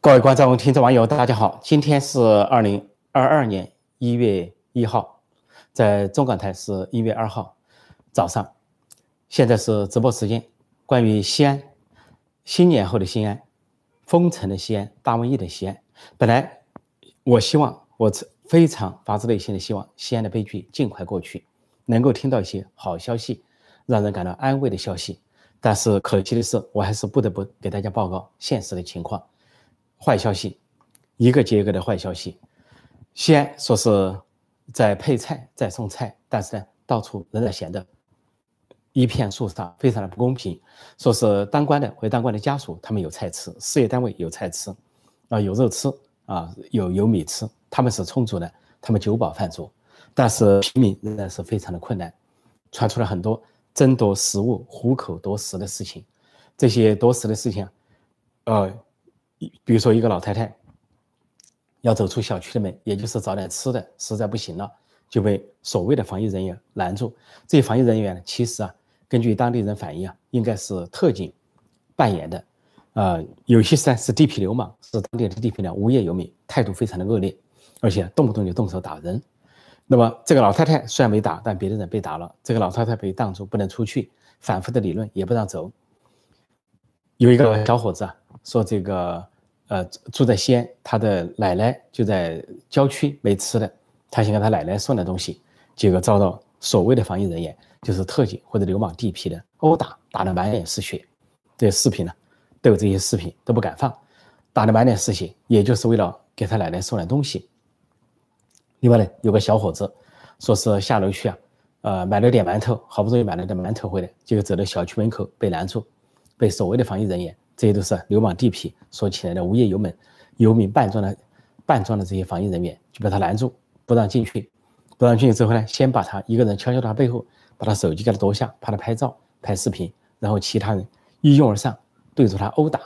各位观众、听众、网友，大家好！今天是二零二二年一月一号，在中港台是一月二号早上，现在是直播时间。关于西安新年后的西安，封城的西安，大瘟疫的西安，本来我希望，我非常发自内心的希望，西安的悲剧尽快过去，能够听到一些好消息，让人感到安慰的消息。但是可惜的是，我还是不得不给大家报告现实的情况。坏消息，一个接一个的坏消息。西安说是在配菜，在送菜，但是呢，到处仍然显得一片肃杀，非常的不公平。说是当官的或当官的家属，他们有菜吃；事业单位有菜吃，啊，有肉吃，啊，有有米吃，他们是充足的，他们酒饱饭足。但是平民仍然是非常的困难，传出了很多争夺食物、虎口夺食的事情。这些夺食的事情，呃。比如说，一个老太太要走出小区的门，也就是找点吃的，实在不行了，就被所谓的防疫人员拦住。这些防疫人员，其实啊，根据当地人反映啊，应该是特警扮演的。呃，有些是是地痞流氓，是当地的地痞流氓无业游民，态度非常的恶劣，而且动不动就动手打人。那么这个老太太虽然没打，但别的人被打了。这个老太太被挡住，不能出去，反复的理论也不让走。有一个小伙子啊，说这个。呃，住在西安，他的奶奶就在郊区没吃的，他想给他奶奶送点东西，结果遭到所谓的防疫人员，就是特警或者流氓地痞的殴打，打得满脸是血。这些视频呢，都有这些视频，都不敢放，打得满脸是血，也就是为了给他奶奶送点东西。另外呢，有个小伙子说是下楼去啊，呃，买了点馒头，好不容易买了点馒头回来，结果走到小区门口被拦住，被所谓的防疫人员。这些都是流氓地痞所请来的无业游民，游民扮装的扮装的这些防疫人员就把他拦住，不让进去。不让进去之后呢，先把他一个人悄悄他背后，把他手机给他夺下，怕他拍照拍视频。然后其他人一拥而上，对着他殴打。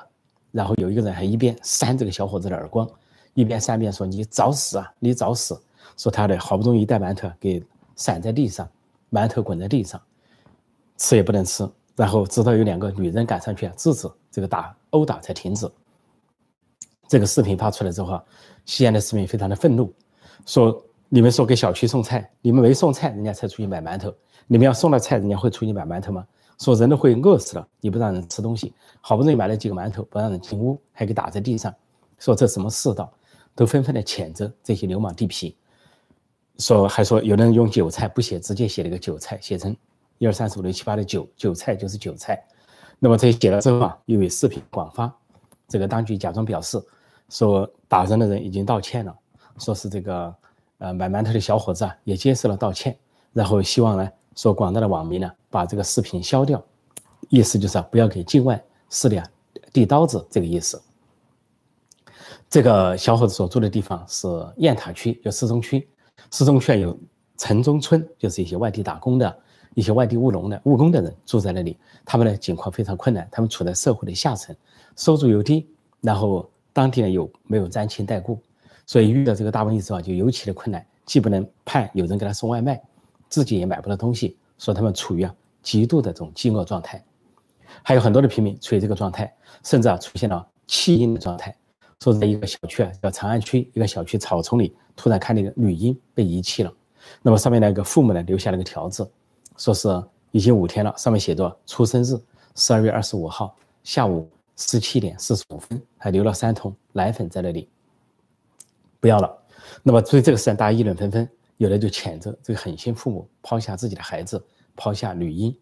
然后有一个人还一边扇这个小伙子的耳光，一边扇边说：“你找死啊！你找死！”说他的好不容易一袋馒头给散在地上，馒头滚在地上，吃也不能吃。然后直到有两个女人赶上去制止。这个打殴打才停止。这个视频发出来之后，西安的市民非常的愤怒，说：“你们说给小区送菜，你们没送菜，人家才出去买馒头。你们要送了菜，人家会出去买馒头吗？说人都会饿死了，你不让人吃东西，好不容易买了几个馒头，不让人进屋，还给打在地上，说这什么世道？都纷纷的谴责这些流氓地痞。说还说有人用韭菜不写，直接写了个韭菜，写成一二三四五六七八的韭韭菜就是韭菜。”那么这写了之后啊，又有视频广发，这个当局假装表示说打人的人已经道歉了，说是这个呃买馒头的小伙子啊也接受了道歉，然后希望呢说广大的网民呢把这个视频消掉，意思就是啊不要给境外势力啊递刀子这个意思。这个小伙子所住的地方是雁塔区，就市中区，市中区有城中村，就是一些外地打工的。一些外地务农的务工的人住在那里，他们的境况非常困难，他们处在社会的下层，收入又低，然后当地呢又没有沾亲带故，所以遇到这个大瘟疫之后就尤其的困难，既不能盼有人给他送外卖，自己也买不到东西，所以他们处于啊极度的这种饥饿状态，还有很多的平民处于这个状态，甚至啊出现了弃婴的状态，说在一个小区啊叫长安区一个小区草丛里，突然看那个女婴被遗弃了，那么上面那个父母呢留下了个条子。说是已经五天了，上面写着出生日十二月二十五号下午十七点四十五分，还留了三桶奶粉在那里，不要了。那么对这个事，大家议论纷纷，有的就谴责这个狠心父母抛下自己的孩子，抛下女婴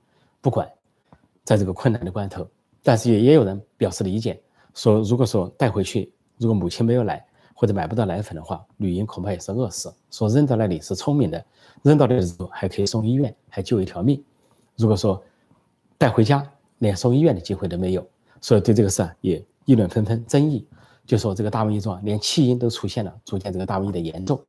不管，在这个困难的关头。但是也也有人表示理解，说如果说带回去，如果母亲没有奶或者买不到奶粉的话，女婴恐怕也是饿死。说扔到那里是聪明的。扔到那里还可以送医院，还救一条命。如果说带回家，连送医院的机会都没有，所以对这个事啊也议论纷纷，争议就说这个大瘟疫中啊，连弃婴都出现了，足见这个大瘟疫的严重。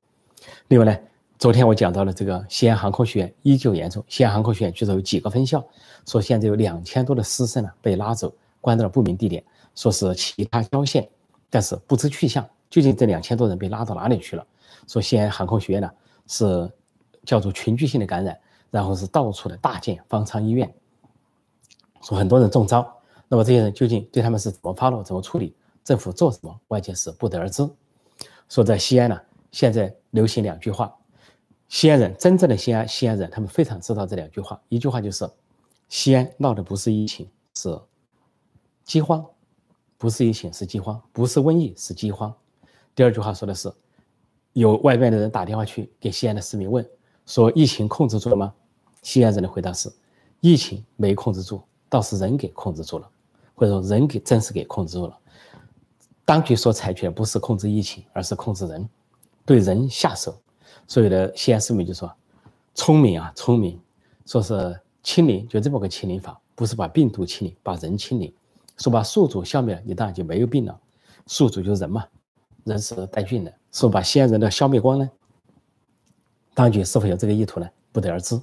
另外呢，昨天我讲到了这个西安航空学院依旧严重，西安航空学院据说有几个分校，说现在有两千多的师生呢被拉走，关到了不明地点，说是其他郊县，但是不知去向，究竟这两千多人被拉到哪里去了？说西安航空学院呢是。叫做群聚性的感染，然后是到处的大建方舱医院，说很多人中招，那么这些人究竟对他们是怎么发落、怎么处理？政府做什么，外界是不得而知。说在西安呢，现在流行两句话，西安人真正的西安西安人，他们非常知道这两句话。一句话就是，西安闹的不是疫情，是饥荒，不是疫情是饥荒，不是瘟疫是饥荒。第二句话说的是，有外面的人打电话去给西安的市民问，说疫情控制住了吗？西安人的回答是，疫情没控制住，倒是人给控制住了，或者说人给真是给控制住了。当局所采取的不是控制疫情，而是控制人，对人下手。所有的西安市民就说：“聪明啊，聪明！说是清零，就这么个清零法，不是把病毒清零，把人清零。说把宿主消灭了，你当然就没有病了。宿主就是人嘛，人是带菌的。说把西安人的消灭光呢？当局是否有这个意图呢？不得而知。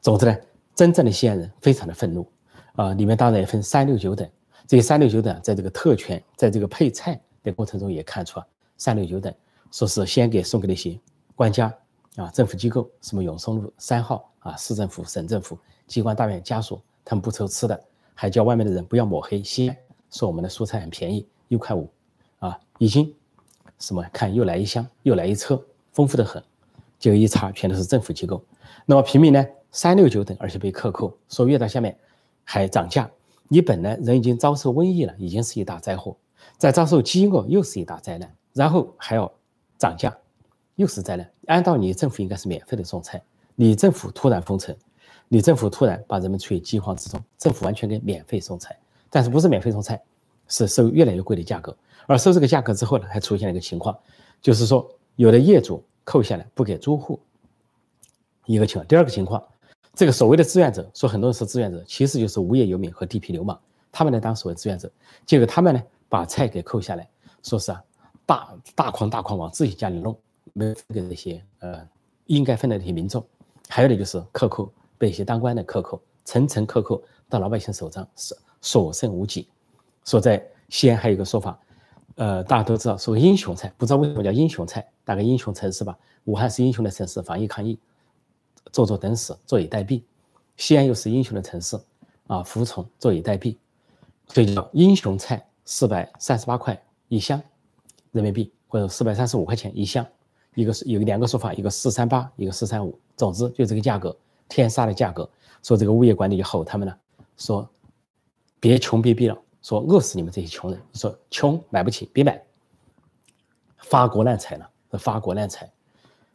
总之呢，真正的西安人非常的愤怒啊！里面当然也分三六九等。”这三六九等在这个特权，在这个配菜的过程中也看出啊，三六九等说是先给送给那些官家啊、政府机构，什么永松路三号啊、市政府、省政府机关大院家属，他们不愁吃的，还叫外面的人不要抹黑西安，说我们的蔬菜很便宜，一块五啊一斤，什么看又来一箱，又来一车，丰富的很，结果一查全都是政府机构。那么平民呢，三六九等，而且被克扣，说越到下面还涨价。你本来人已经遭受瘟疫了，已经是一大灾祸，再遭受饥饿又是一大灾难，然后还要涨价，又是灾难。按道理政府应该是免费的送菜，你政府突然封城，你政府突然把人们处于饥荒之中，政府完全给免费送菜，但是不是免费送菜，是收越来越贵的价格。而收这个价格之后呢，还出现了一个情况，就是说有的业主扣下来不给租户，一个情况。第二个情况。这个所谓的志愿者说很多人是志愿者，其实就是无业游民和地痞流氓，他们来当所谓志愿者，结果他们呢把菜给扣下来，说是啊大大筐大筐往自己家里弄，没有分给那些呃应该分的那些民众，还有的就是克扣被一些当官的克扣，层层克扣到老百姓手上是所剩无几。说在西安还有一个说法，呃大家都知道说英雄菜，不知道为什么叫英雄菜，大概英雄城市吧，武汉是英雄的城市，防疫抗疫。坐坐等死，坐以待毙。西安又是英雄的城市，啊，服从，坐以待毙，所以叫英雄菜，四百三十八块一箱人民币，或者四百三十五块钱一箱。一个是有两个说法，一个四三八，一个四三五。总之就这个价格，天杀的价格。说这个物业管理就吼他们了，说别穷别逼了，说饿死你们这些穷人。说穷买不起，别买。发国难财了，发国难财，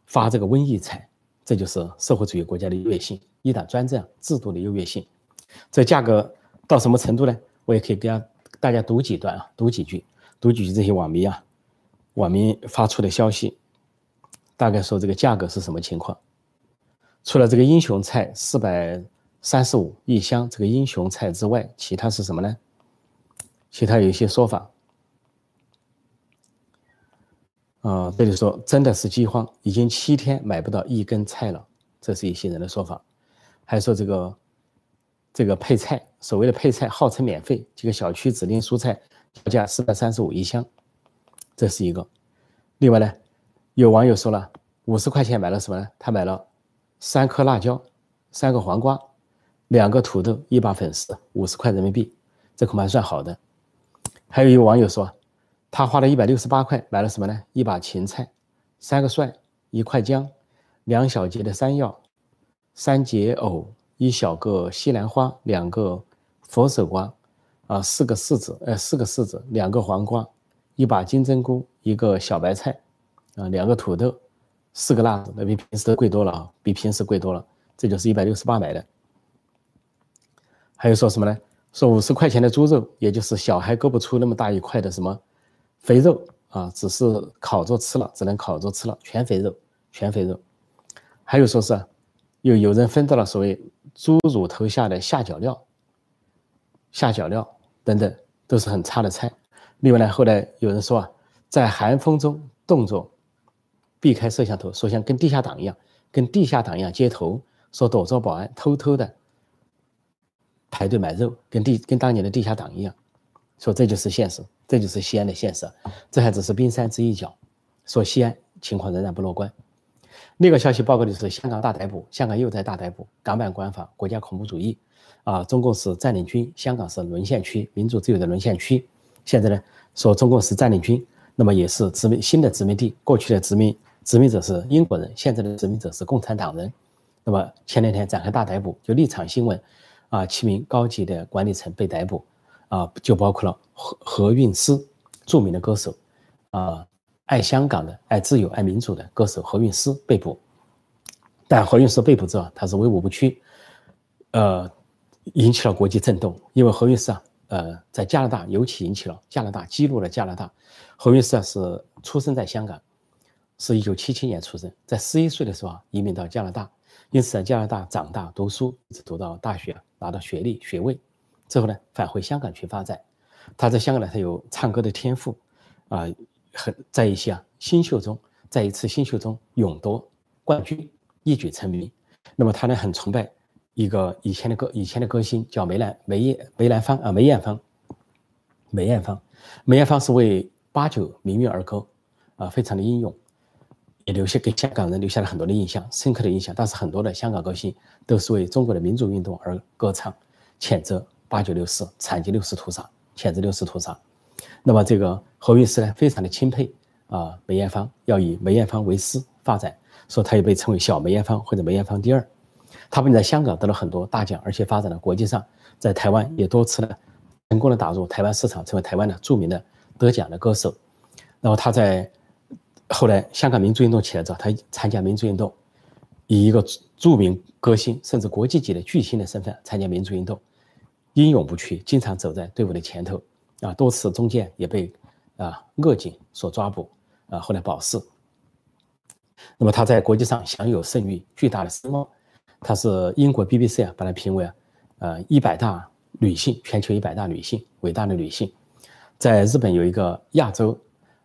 发这个瘟疫财。这就是社会主义国家的优越性，一党专政制度的优越性。这价格到什么程度呢？我也可以给大大家读几段啊，读几句，读几句这些网民啊，网民发出的消息，大概说这个价格是什么情况。除了这个英雄菜四百三十五一箱这个英雄菜之外，其他是什么呢？其他有一些说法。啊，这里说真的是饥荒，已经七天买不到一根菜了，这是一些人的说法。还说这个这个配菜，所谓的配菜号称免费，这个小区指定蔬菜要价四百三十五一箱，这是一个。另外呢，有网友说了，五十块钱买了什么呢？他买了三颗辣椒、三个黄瓜、两个土豆、一把粉丝，五十块人民币，这恐怕算好的。还有一个网友说。他花了一百六十八块买了什么呢？一把芹菜，三个蒜，一块姜，两小节的山药，三节藕，一小个西兰花，两个佛手瓜，啊，四个柿子，呃，四个柿子，两个黄瓜，一把金针菇，一个小白菜，啊，两个土豆，四个辣子，那比平时贵多了啊，比平时贵多了。这就是一百六十八买的。还有说什么呢？说五十块钱的猪肉，也就是小孩割不出那么大一块的什么。肥肉啊，只是烤着吃了，只能烤着吃了，全肥肉，全肥肉。还有说是，有有人分到了所谓猪乳头下的下脚料，下脚料等等，都是很差的菜。另外呢，后来有人说啊，在寒风中动作，避开摄像头，说像跟地下党一样，跟地下党一样接头，说躲着保安偷偷的排队买肉，跟地跟当年的地下党一样。说这就是现实，这就是西安的现实，这还只是冰山之一角。说西安情况仍然不乐观。另一个消息报告的是香港大逮捕，香港又在大逮捕，港版国安法，国家恐怖主义，啊，中共是占领军，香港是沦陷区，民主自由的沦陷区。现在呢，说中共是占领军，那么也是殖民新的殖民地。过去的殖民殖民者是英国人，现在的殖民者是共产党人。那么前两天展开大逮捕，就立场新闻，啊，七名高级的管理层被逮捕，啊，就包括了何何韵诗，著名的歌手，啊，爱香港的、爱自由、爱民主的歌手何韵诗被捕。但何韵诗被捕之后，他是威武不屈，呃，引起了国际震动，因为何韵诗啊。呃，在加拿大尤其引起了加拿大，激怒了加拿大。何韵诗啊是出生在香港，是一九七七年出生，在十一岁的时候啊移民到加拿大，因此在加拿大长大读书，一直读到大学拿到学历学位，之后呢返回香港去发展。他在香港呢，他有唱歌的天赋，啊，很在一些啊新秀中，在一次新秀中勇夺冠军，一举成名。那么他呢很崇拜。一个以前的歌，以前的歌星叫梅兰梅艳梅兰芳啊，梅艳芳，梅艳芳，梅艳芳是为八九民运而歌，啊，非常的英勇，也留下给香港人留下了很多的印象，深刻的印象。但是很多的香港歌星都是为中国的民主运动而歌唱，谴责八九六四惨绝六四屠杀，谴责六四屠杀。那么这个何韵诗呢，非常的钦佩啊梅艳芳，要以梅艳芳为师发展，说她也被称为小梅艳芳或者梅艳芳第二。他们在香港得了很多大奖，而且发展了国际上，在台湾也多次的成功的打入台湾市场，成为台湾的著名的得奖的歌手。然后他在后来香港民主运动起来之后，他参加民主运动，以一个著名歌星甚至国际级的巨星的身份参加民主运动，英勇不屈，经常走在队伍的前头啊，多次中间也被啊恶警所抓捕啊，后来保释。那么他在国际上享有盛誉，巨大的声望。她是英国 BBC 啊，把她评为啊，呃，一百大女性，全球一百大女性，伟大的女性。在日本有一个亚洲，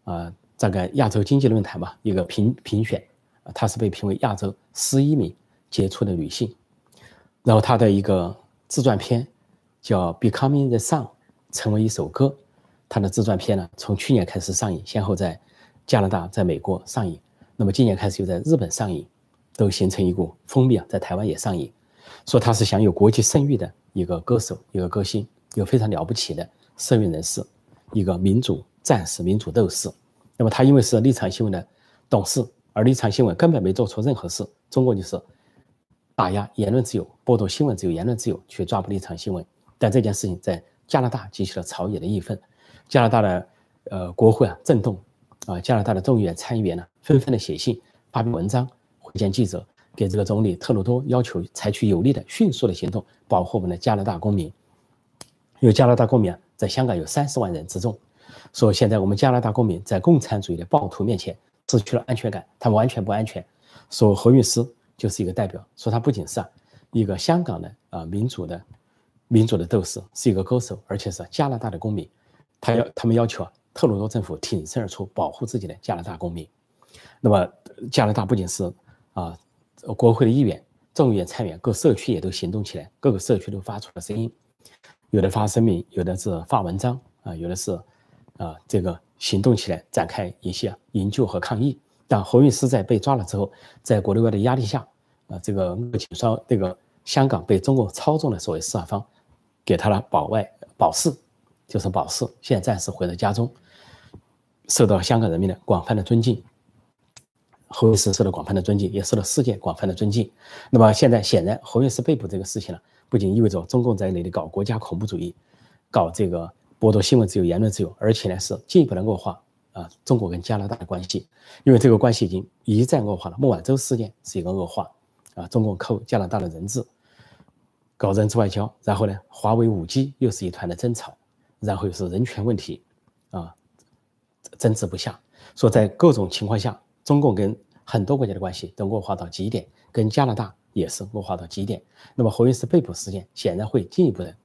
啊，这个亚洲经济论坛吧，一个评评选，她是被评为亚洲十一名杰出的女性。然后她的一个自传片叫《Becoming the Sun》，成为一首歌。她的自传片呢，从去年开始上映，先后在加拿大、在美国上映，那么今年开始又在日本上映。都形成一股风靡啊，在台湾也上映，说他是享有国际声誉的一个歌手，一个歌星，一个非常了不起的社运人士，一个民主战士、民主斗士。那么他因为是立场新闻的董事，而立场新闻根本没做错任何事，中国就是打压言论自由、剥夺新闻自由、言论自由，去抓捕立场新闻。但这件事情在加拿大激起了朝野的义愤，加拿大的呃国会啊震动啊，加拿大的众议院参议员呢纷纷的写信发表文章。会见记者给这个总理特鲁多要求采取有力的、迅速的行动，保护我们的加拿大公民。因为加拿大公民啊，在香港有三十万人之众，说现在我们加拿大公民在共产主义的暴徒面前失去了安全感，他们完全不安全。说何韵诗就是一个代表，说他不仅是一个香港的啊民主的民主的斗士，是一个歌手，而且是加拿大的公民。他要他们要求啊特鲁多政府挺身而出，保护自己的加拿大公民。那么加拿大不仅是啊，国会的议员、众议院参议员，各社区也都行动起来，各个社区都发出了声音，有的发声明，有的是发文章啊，有的是啊，这个行动起来，展开一些营救和抗议。但何韵诗在被抓了之后，在国内外的压力下，啊，这个恶警说这个香港被中国操纵的所谓司法方，给他了保外保释，就是保释，现在暂时回到家中，受到香港人民的广泛的尊敬。何韵诗受到广泛的尊敬，也受到世界广泛的尊敬。那么现在显然，何韵诗被捕这个事情呢，不仅意味着中共在那里搞国家恐怖主义，搞这个剥夺新闻自由、言论自由，而且呢是进一步的恶化啊中国跟加拿大的关系。因为这个关系已经一再恶化了。孟晚舟事件是一个恶化啊，中共扣加拿大的人质，搞人质外交，然后呢，华为五 G 又是一团的争吵，然后又是人权问题啊，争执不下。说在各种情况下，中共跟很多国家的关系都恶化到极点，跟加拿大也是恶化到极点。那么何韵诗被捕事件显然会进一步的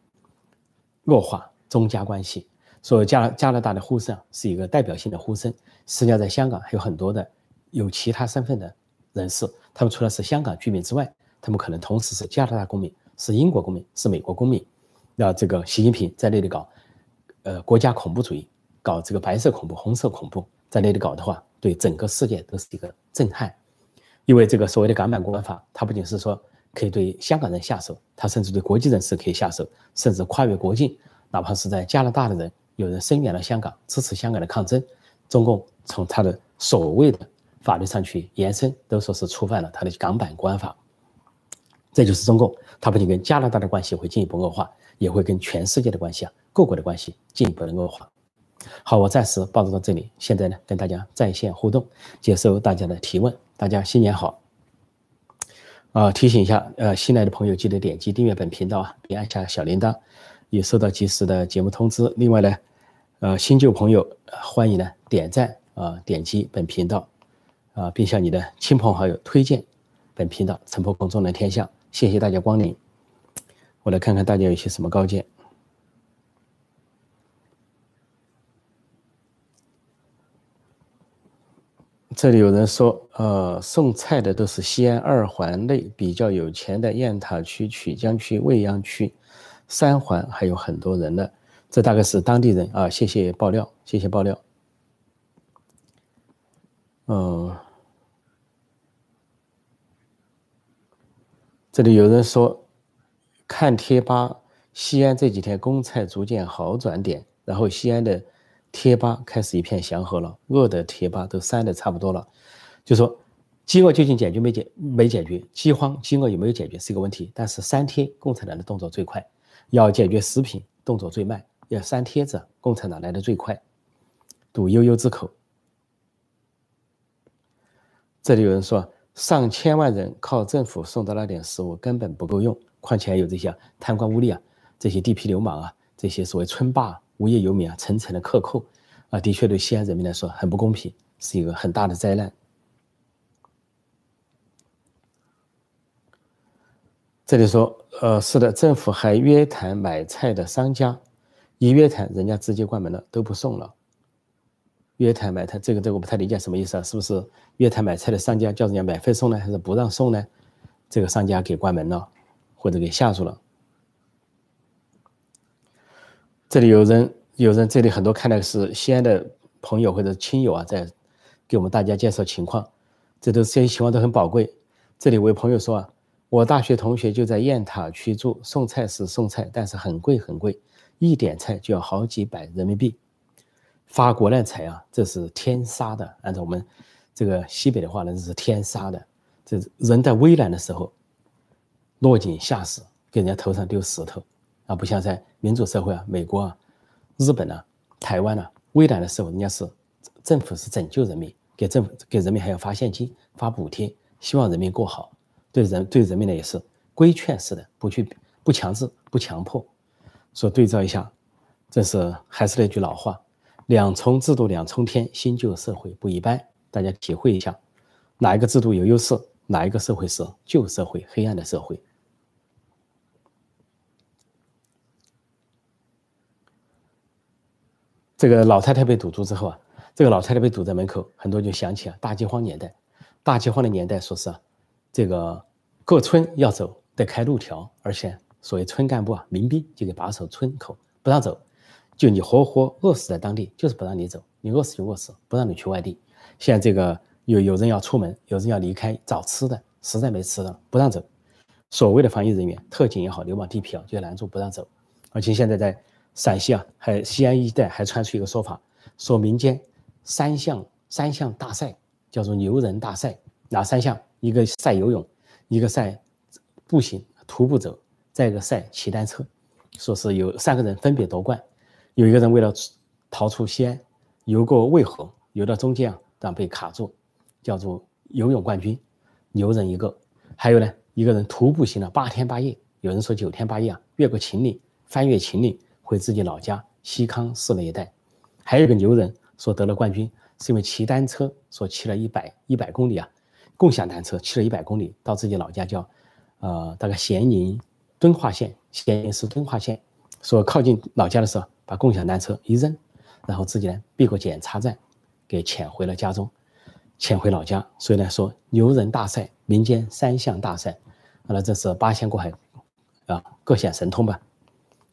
恶化中加关系。所以加加拿大的呼声是一个代表性的呼声。实际上，在香港还有很多的有其他身份的人士，他们除了是香港居民之外，他们可能同时是加拿大公民、是英国公民、是美国公民。那这个习近平在那里搞，呃，国家恐怖主义，搞这个白色恐怖、红色恐怖，在那里搞的话。对整个世界都是一个震撼，因为这个所谓的港版国安法，它不仅是说可以对香港人下手，它甚至对国际人士可以下手，甚至跨越国境，哪怕是在加拿大的人有人声援了香港，支持香港的抗争。中共从他的所谓的法律上去延伸，都说是触犯了他的港版国安法。这就是中共，他不仅跟加拿大的关系会进一步恶化，也会跟全世界的关系啊，各国的关系进一步的恶化。好，我暂时报道到这里。现在呢，跟大家在线互动，接受大家的提问。大家新年好！啊，提醒一下，呃，新来的朋友记得点击订阅本频道啊，并按下小铃铛，也收到及时的节目通知。另外呢，呃，新旧朋友欢迎呢点赞啊，点击本频道啊，并向你的亲朋好友推荐本频道，陈破空中的天下。谢谢大家光临。我来看看大家有些什么高见。这里有人说，呃，送菜的都是西安二环内比较有钱的雁塔区、曲江区、未央区，三环还有很多人呢。这大概是当地人啊。谢谢爆料，谢谢爆料。嗯，这里有人说，看贴吧，西安这几天公菜逐渐好转点，然后西安的。贴吧开始一片祥和了，饿的贴吧都删的差不多了。就说饥饿究竟解决没解没解决，饥荒饥饿有没有解决是一个问题。但是删帖，共产党的动作最快；要解决食品，动作最慢；要删帖子，共产党来的最快。堵悠悠之口。这里有人说，上千万人靠政府送的那点食物根本不够用，况且还有这些贪官污吏啊，这些地痞流氓啊，这些所谓村霸。无业游民啊，层层的克扣，啊，的确对西安人民来说很不公平，是一个很大的灾难。这里说，呃，是的，政府还约谈买菜的商家，一约谈，人家直接关门了，都不送了。约谈买菜，这个这个我不太理解什么意思啊？是不是约谈买菜的商家叫人家免费送呢，还是不让送呢？这个商家给关门了，或者给吓住了？这里有人，有人，这里很多看的是西安的朋友或者亲友啊，在给我们大家介绍情况，这都这些情况都很宝贵。这里我有朋友说啊，我大学同学就在雁塔区住，送菜是送菜，但是很贵很贵，一点菜就要好几百人民币，发国难财啊，这是天杀的。按照我们这个西北的话呢，这是天杀的。这人在危难的时候落井下石，给人家头上丢石头。啊，不像在民主社会啊，美国啊、日本啊、台湾啊，危难的时候，人家是政府是拯救人民，给政府给人民还要发现金、发补贴，希望人民过好。对人对人民呢也是规劝式的，不去不强制、不强迫。说对照一下，这是还是那句老话：两重制度两重天，新旧社会不一般。大家体会一下，哪一个制度有优势，哪一个社会是旧社会、黑暗的社会。这个老太太被堵住之后啊，这个老太太被堵在门口，很多就想起了大饥荒年代。大饥荒的年代，说是啊，这个各村要走得开路条，而且所谓村干部啊、民兵就给把守村口，不让走，就你活活饿死在当地，就是不让你走，你饿死就饿死，不让你去外地。现在这个有有人要出门，有人要离开找吃的，实在没吃的了，不让走。所谓的防疫人员、特警也好，流氓地痞啊，就拦住不让走。而且现在在。陕西啊，还西安一带还传出一个说法，说民间三项三项大赛叫做牛人大赛，哪三项？一个赛游泳，一个赛步行徒步走，再一个赛骑单车。说是有三个人分别夺冠，有一个人为了逃出西安，游过渭河，游到中间啊，但被卡住，叫做游泳冠军，牛人一个。还有呢，一个人徒步行了八天八夜，有人说九天八夜啊，越过秦岭，翻越秦岭。回自己老家西康市那一带，还有一个牛人说得了冠军，是因为骑单车，说骑了一百一百公里啊，共享单车骑了一百公里到自己老家叫，呃，大概咸宁敦化县，咸宁市敦化县，说靠近老家的时候把共享单车一扔，然后自己呢避过检查站，给潜回了家中，潜回老家。所以呢说牛人大赛，民间三项大赛，那这是八仙过海啊，各显神通吧。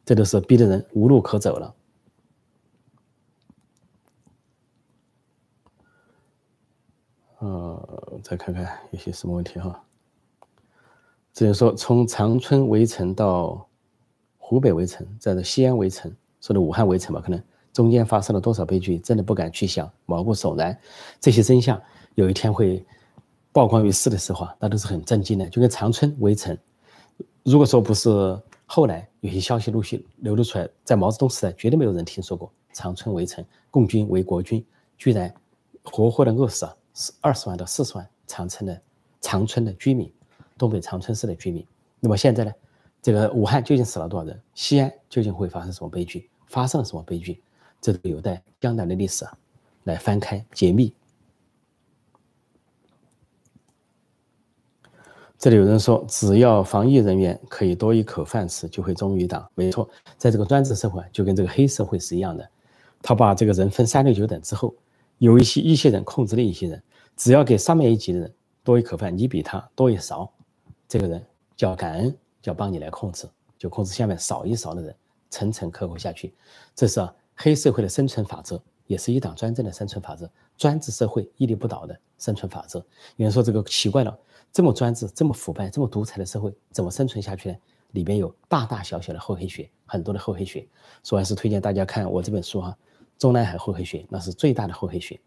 这都是逼得人无路可走了。呃，再看看有些什么问题哈。只能说从长春围城到湖北围城，再到西安围城，说的武汉围城吧，可能中间发生了多少悲剧，真的不敢去想，毛骨悚然。这些真相有一天会曝光于世的时候啊，那都是很震惊的。就跟长春围城，如果说不是后来有些消息陆续流露出来，在毛泽东时代绝对没有人听说过长春围城，共军围国军，居然活活的饿死了二十万到四十万长春的长春的居民，东北长春市的居民。那么现在呢？这个武汉究竟死了多少人？西安究竟会发生什么悲剧？发生了什么悲剧？这都有待江南的历史啊来翻开解密。这里有人说，只要防疫人员可以多一口饭吃，就会忠于党。没错，在这个专制社会，就跟这个黑社会是一样的。他把这个人分三六九等之后，有一些一些人控制另一些人，只要给上面一级的人多一口饭，你比他多一勺，这个人叫感恩。要帮你来控制，就控制下面少一勺的人，层层刻扣下去，这是黑社会的生存法则，也是一党专政的生存法则，专制社会屹立不倒的生存法则。有人说这个奇怪了，这么专制、这么腐败、这么独裁的社会，怎么生存下去呢？里边有大大小小的厚黑学，很多的厚黑学。所以还是推荐大家看我这本书哈，《中南海厚黑学》，那是最大的厚黑学。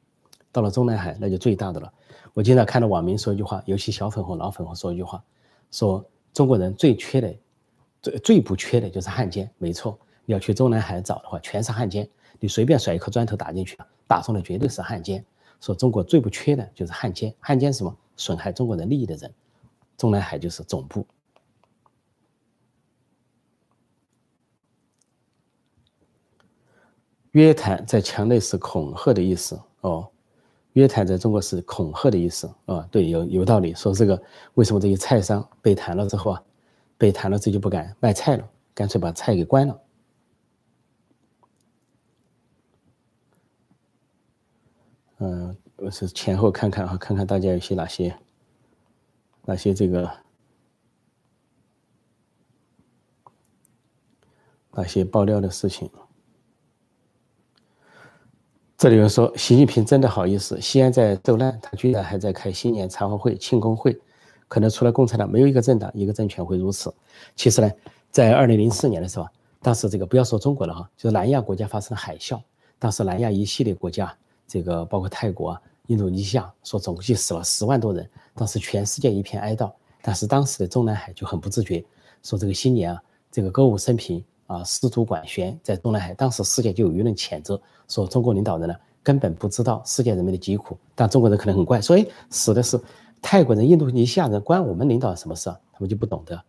到了中南海，那就最大的了。我经常看到网民说一句话，尤其小粉红、老粉红说一句话，说。中国人最缺的、最最不缺的就是汉奸。没错，你要去中南海找的话，全是汉奸。你随便甩一颗砖头打进去，打中的绝对是汉奸。说中国最不缺的就是汉奸，汉奸什么？损害中国人利益的人。中南海就是总部。约谈在墙内是恐吓的意思哦。约谈在中国是恐吓的意思啊，对，有有道理。说这个为什么这些菜商被谈了之后啊，被谈了之后就不敢卖菜了，干脆把菜给关了。嗯，我是前后看看啊，看看大家有些哪些哪些这个哪些爆料的事情。这里有人说，习近平真的好意思，西安在受难，他居然还在开新年茶话会、庆功会，可能除了共产党，没有一个政党、一个政权会如此。其实呢，在二零零四年的时候，当时这个不要说中国了哈，就是南亚国家发生了海啸，当时南亚一系列国家，这个包括泰国、啊、印度尼西亚，说总计死了十万多人，当时全世界一片哀悼。但是当时的中南海就很不自觉，说这个新年啊，这个歌舞升平。啊，失足管弦在中南海，当时世界就有舆论谴责，说中国领导人呢根本不知道世界人民的疾苦。但中国人可能很怪，所以死的是泰国人、印度尼西亚人，关我们领导什么事啊？他们就不懂得，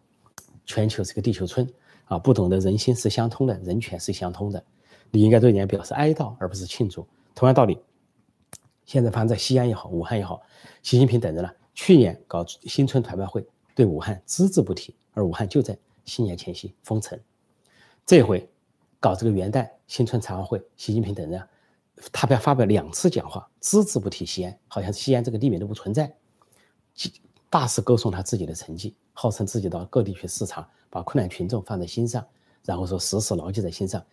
全球是个地球村啊，不懂得人心是相通的，人权是相通的。你应该对人家表示哀悼，而不是庆祝。同样道理，现在发生在西安也好，武汉也好，习近平等人呢，去年搞新春团拜会，对武汉只字不提，而武汉就在新年前夕封城。这回搞这个元旦新春茶话会，习近平等人，他要发表两次讲话，只字不提西安，好像西安这个地名都不存在，大肆歌颂他自己的成绩，号称自己到各地去视察，把困难群众放在心上，然后说时时牢记在心上，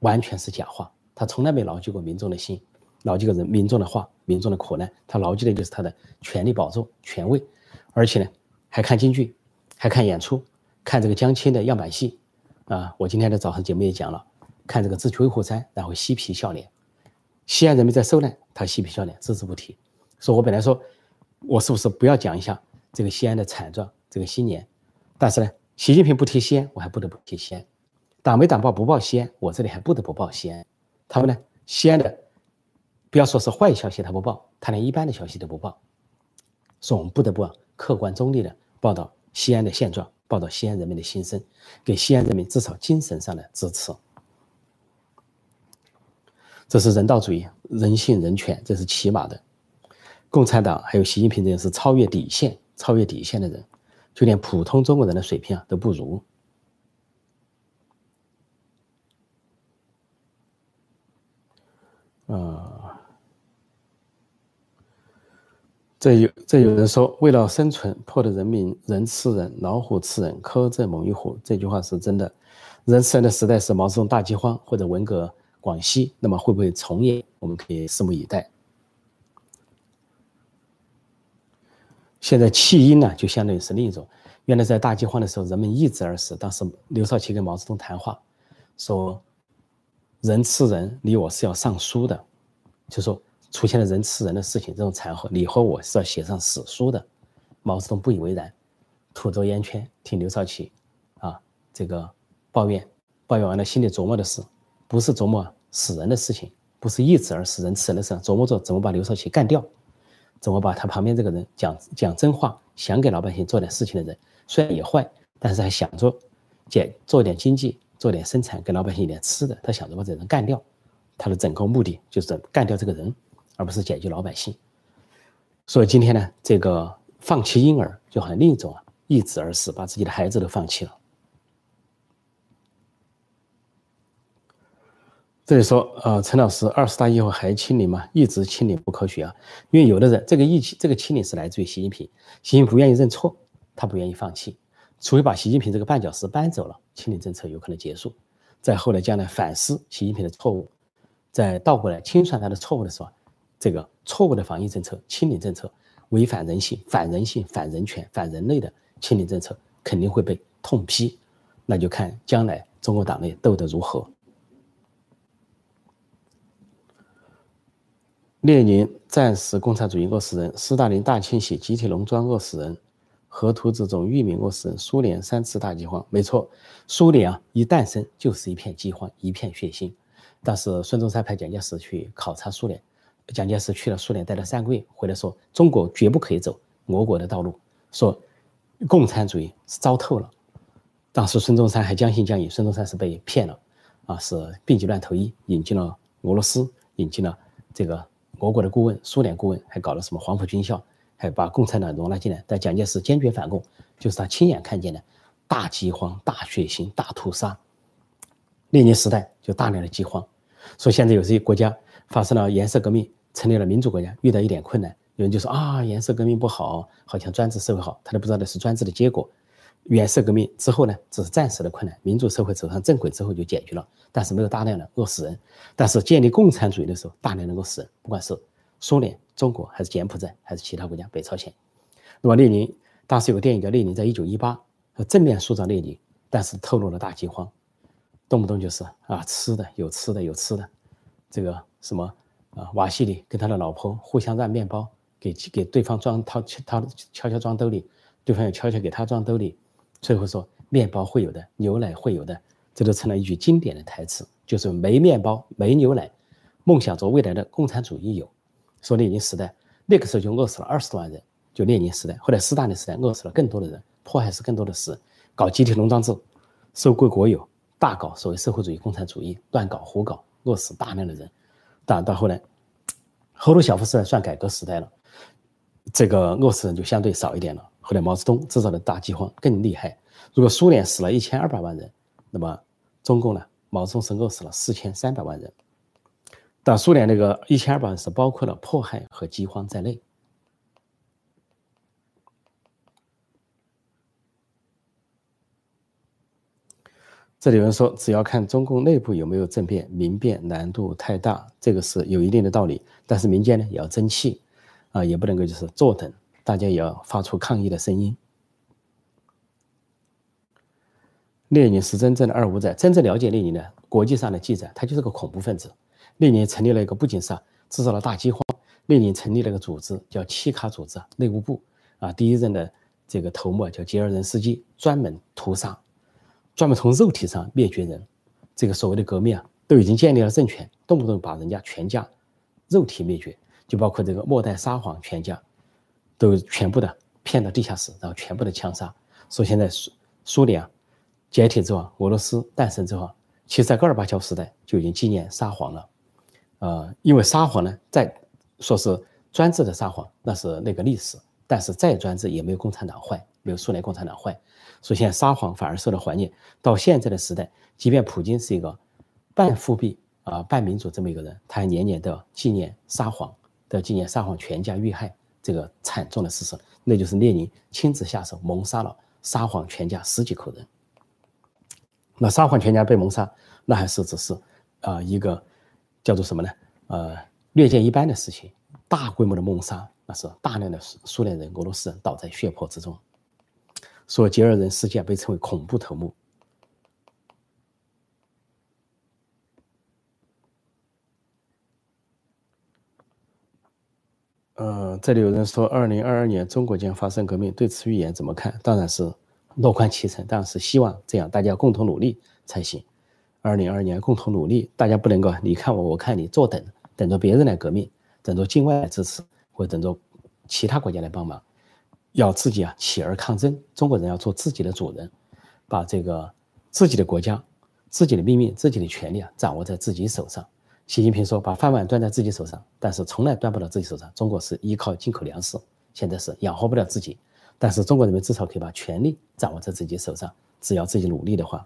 完全是假话。他从来没牢记过民众的心，牢记过人民众的话，民众的苦难，他牢记的就是他的权力保重、权位，而且呢，还看京剧，还看演出，看这个江青的样板戏。啊，我今天的早上节目也讲了，看这个智取威虎山，然后嬉皮笑脸，西安人民在受难，他嬉皮笑脸，只字不提。说我本来说，我是不是不要讲一下这个西安的惨状，这个新年？但是呢，习近平不提西安，我还不得不提西安。党没党报不报西安，我这里还不得不报西安。他们呢，西安的，不要说是坏消息他不报，他连一般的消息都不报。说我们不得不客观中立的报道西安的现状。报道西安人民的心声，给西安人民至少精神上的支持，这是人道主义、人性、人权，这是起码的。共产党还有习近平这样是超越底线、超越底线的人，就连普通中国人的水平啊都不如。啊。这有这有人说，为了生存，迫得人民人吃人，老虎吃人，苛政猛于虎。这句话是真的。人吃人的时代是毛泽东大饥荒或者文革广西，那么会不会重演？我们可以拭目以待。现在弃婴呢，就相当于是另一种。原来在大饥荒的时候，人们易子而死。当时刘少奇跟毛泽东谈话，说人吃人，你我是要上书的，就说出现了人吃人的事情，这种场合，你和我是要写上史书的。毛泽东不以为然，吐着烟圈听刘少奇啊这个抱怨，抱怨完了心里琢磨的是，不是琢磨死人的事情，不是一直而死人吃人的事，琢磨着怎么把刘少奇干掉，怎么把他旁边这个人讲讲真话，想给老百姓做点事情的人，虽然也坏，但是还想着解做点经济。做点生产，给老百姓一点吃的，他想着把这人干掉，他的整个目的就是干掉这个人，而不是解决老百姓。所以今天呢，这个放弃婴儿就好像另一种啊，一子而死，把自己的孩子都放弃了。这里说，呃，陈老师二十大以后还清零吗？一直清零不科学啊，因为有的人这个疫情，这个清零是来自于习近平，习近平不愿意认错，他不愿意放弃。除非把习近平这个绊脚石搬走了，清零政策有可能结束。再后来将来反思习近平的错误，再倒过来清算他的错误的时候，这个错误的防疫政策、清零政策违反人性、反人性、反人权、反人类的清零政策肯定会被痛批。那就看将来中国党内斗得如何。列宁战时共产主义饿死人，斯大林大清洗集体农庄饿死人。河图这种域名饿死人，苏联三次大饥荒，没错，苏联啊一诞生就是一片饥荒，一片血腥。但是孙中山派蒋介石去考察苏联，蒋介石去了苏联待了三个月，回来说中国绝不可以走俄国的道路，说共产主义是糟透了。当时孙中山还将信将疑，孙中山是被骗了，啊是病急乱投医，引进了俄罗斯，引进了这个俄国的顾问，苏联顾问，还搞了什么黄埔军校。还把共产党容纳进来，但蒋介石坚决反共，就是他亲眼看见的大饥荒、大血腥、大屠杀。列宁时代就大量的饥荒，所以现在有些国家发生了颜色革命，成立了民主国家，遇到一点困难，有人就说啊，颜色革命不好，好像专制社会好，他都不知道那是专制的结果。颜色革命之后呢，只是暂时的困难，民主社会走上正轨之后就解决了，但是没有大量的饿死人。但是建立共产主义的时候，大量能够死人，不管是苏联。中国还是柬埔寨还是其他国家？北朝鲜。那么列宁当时有个电影叫《列宁在一九一八》，正面塑造列宁，但是透露了大饥荒，动不动就是啊吃的有吃的有吃的，这个什么啊瓦西里跟他的老婆互相让面包，给给对方装掏掏悄悄装兜里，对方也悄悄给他装兜里，最后说面包会有的，牛奶会有的，这都成了一句经典的台词，就是没面包没牛奶，梦想着未来的共产主义有。说列宁时代那个时候就饿死了二十多万人，就列宁时代，后来斯大林时代饿死了更多的人，迫害是更多的事，搞集体农庄制，收归国有，大搞所谓社会主义共产主义，乱搞胡搞，饿死大量的人。但到后来，赫鲁晓夫时代算改革时代了，这个饿死人就相对少一点了。后来毛泽东制造的大饥荒更厉害，如果苏联死了一千二百万人，那么中共呢？毛泽东是饿死了四千三百万人。但苏联那个一千二百万是包括了迫害和饥荒在内。这里有人说，只要看中共内部有没有政变，民变难度太大，这个是有一定的道理。但是民间呢也要争气，啊，也不能够就是坐等，大家也要发出抗议的声音。列宁是真正的二五仔，真正了解列宁的国际上的记载，他就是个恐怖分子。列宁成立了一个，不仅是制造了大饥荒，列宁成立了一个组织，叫契卡组织内务部啊。第一任的这个头目叫杰尔任斯基，专门屠杀，专门从肉体上灭绝人。这个所谓的革命啊，都已经建立了政权，动不动把人家全家肉体灭绝，就包括这个末代沙皇全家，都全部的骗到地下室，然后全部的枪杀。说现在苏苏联啊解体之后，俄罗斯诞生之后，其实在戈尔巴乔时代就已经纪念沙皇了。呃，因为沙皇呢，在说是专制的沙皇，那是那个历史。但是再专制也没有共产党坏，没有苏联共产党坏。所以现在沙皇反而受到怀念。到现在的时代，即便普京是一个半复辟啊、半民主这么一个人，他还年年的纪念沙皇，的纪念沙皇全家遇害这个惨重的事实。那就是列宁亲自下手谋杀了沙皇全家十几口人。那沙皇全家被谋杀，那还是只是啊一个。叫做什么呢？呃，略见一斑的事情，大规模的谋杀，那是大量的苏苏联人、俄罗斯人倒在血泊之中。索吉尔人事件被称为恐怖头目。嗯，这里有人说，二零二二年中国将发生革命，对此预言怎么看？当然是乐观其成，当然是希望这样，大家共同努力才行。二零二二年共同努力，大家不能够你看我，我看你，坐等等着别人来革命，等着境外来支持，或者等着其他国家来帮忙。要自己啊起而抗争。中国人要做自己的主人，把这个自己的国家、自己的命运、自己的权利啊掌握在自己手上。习近平说：“把饭碗端在自己手上，但是从来端不到自己手上。中国是依靠进口粮食，现在是养活不了自己。但是中国人民至少可以把权力掌握在自己手上，只要自己努力的话。”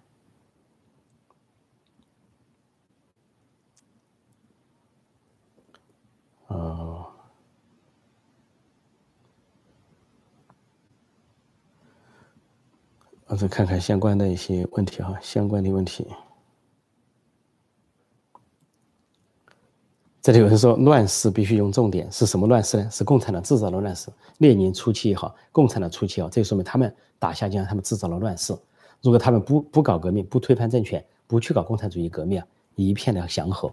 我再看看相关的一些问题哈，相关的问题。这里有人说，乱世必须用重点，是什么乱世呢？是共产党制造的乱世。列宁初期也好，共产党初期也好，这说明他们打下江，他们制造了乱世。如果他们不不搞革命，不推翻政权，不去搞共产主义革命啊，一片的祥和。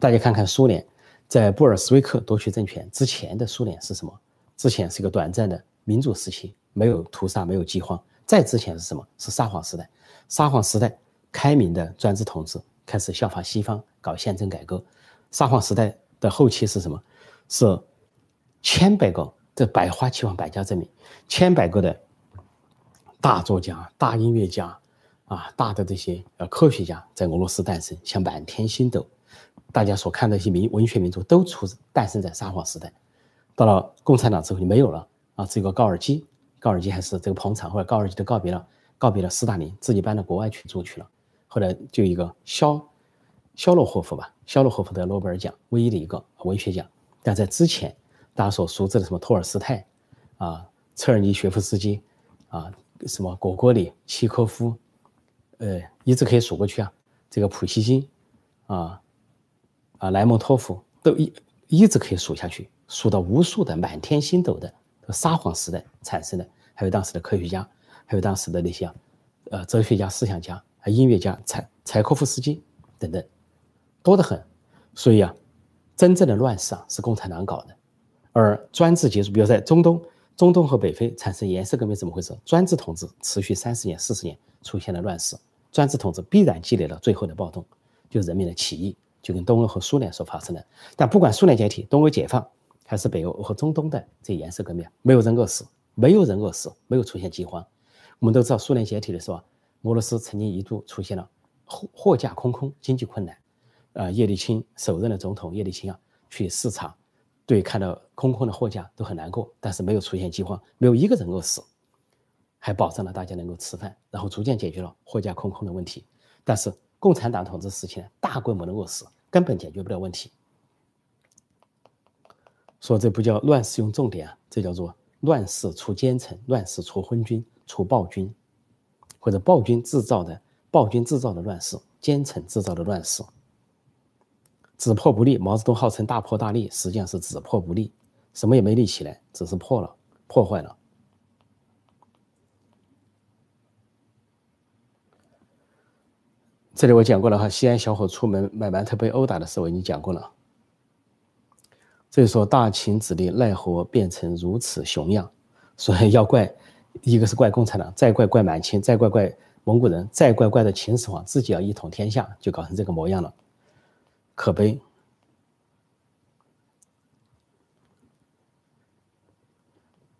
大家看看苏联，在布尔什维克夺取政权之前的苏联是什么？之前是一个短暂的民主时期，没有屠杀，没有饥荒。再之前是什么？是沙皇时代。沙皇时代，开明的专制统治开始效法西方搞宪政改革。沙皇时代的后期是什么？是千百个这百花齐放，百家争鸣，千百个的大作家、大音乐家啊，大的这些呃科学家在俄罗斯诞生，像满天星斗。大家所看的一些民文学名著都出诞生在沙皇时代。到了共产党之后就没有了啊，只有个高尔基，高尔基还是这个捧场，后来高尔基都告别了，告别了斯大林，自己搬到国外去住去了。后来就一个肖。肖洛霍夫吧，肖洛霍夫得诺贝尔奖，唯一的一个文学奖。但在之前，大家所熟知的什么托尔斯泰，啊，车尔尼雪夫斯基，啊，什么果戈里、契科夫，呃，一直可以数过去啊。这个普希金，啊，啊，莱蒙托夫，都一一直可以数下去，数到无数的满天星斗的沙皇时代产生的，还有当时的科学家，还有当时的那些，呃，哲学家、思想家、音乐家，柴柴可夫斯基等等。多得很，所以啊，真正的乱世啊是共产党搞的，而专制结束，比如在中东、中东和北非产生颜色革命，怎么回事？专制统治持续三十年、四十年，出现了乱世，专制统治必然积累了最后的暴动，就是人民的起义，就跟东欧和苏联所发生的。但不管苏联解体、东欧解放，还是北欧和中东的这颜色革命，没有人饿死，没有人饿死，没有出现饥荒。我们都知道，苏联解体的时候，俄罗斯曾经一度出现了货货架空空，经济困难。啊，叶利钦首任的总统叶利钦啊，去视察，对看到空空的货架都很难过，但是没有出现饥荒，没有一个人饿死，还保障了大家能够吃饭，然后逐渐解决了货架空空的问题。但是共产党统治时期呢，大规模的饿死根本解决不了问题。说这不叫乱世用重点啊，这叫做乱世出奸臣，乱世出昏君，出暴君，或者暴君制造的暴君制造的乱世，奸臣制造的乱世。只破不立，毛泽东号称大破大立，实际上是只破不立，什么也没立起来，只是破了，破坏了。这里我讲过了哈，西安小伙出门买馒头被殴打的事我已经讲过了。所以说大秦子弟奈何变成如此熊样？所以要怪，一个是怪共产党，再怪怪满清，再怪怪蒙古人，再怪怪的秦始皇自己要一统天下，就搞成这个模样了。可悲。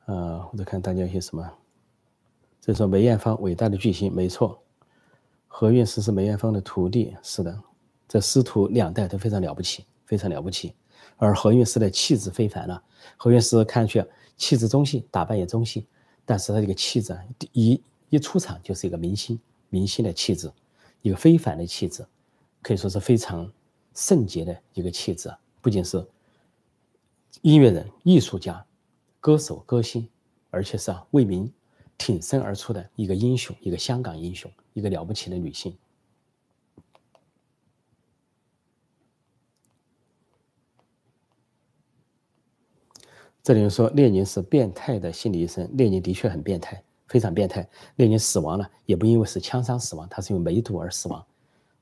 呃，我再看大家一些什么。这说梅艳芳伟大的巨星，没错。何韵诗是梅艳芳的徒弟，是的。这师徒两代都非常了不起，非常了不起。而何韵诗的气质非凡了。何韵诗看上去气质中性，打扮也中性，但是她这个气质一一出场就是一个明星，明星的气质，一个非凡的气质，可以说是非常。圣洁的一个气质，不仅是音乐人、艺术家、歌手、歌星，而且是啊为民挺身而出的一个英雄，一个香港英雄，一个了不起的女性。这里说列宁是变态的心理医生，列宁的确很变态，非常变态。列宁死亡了，也不因为是枪伤死亡，他是因为梅毒而死亡。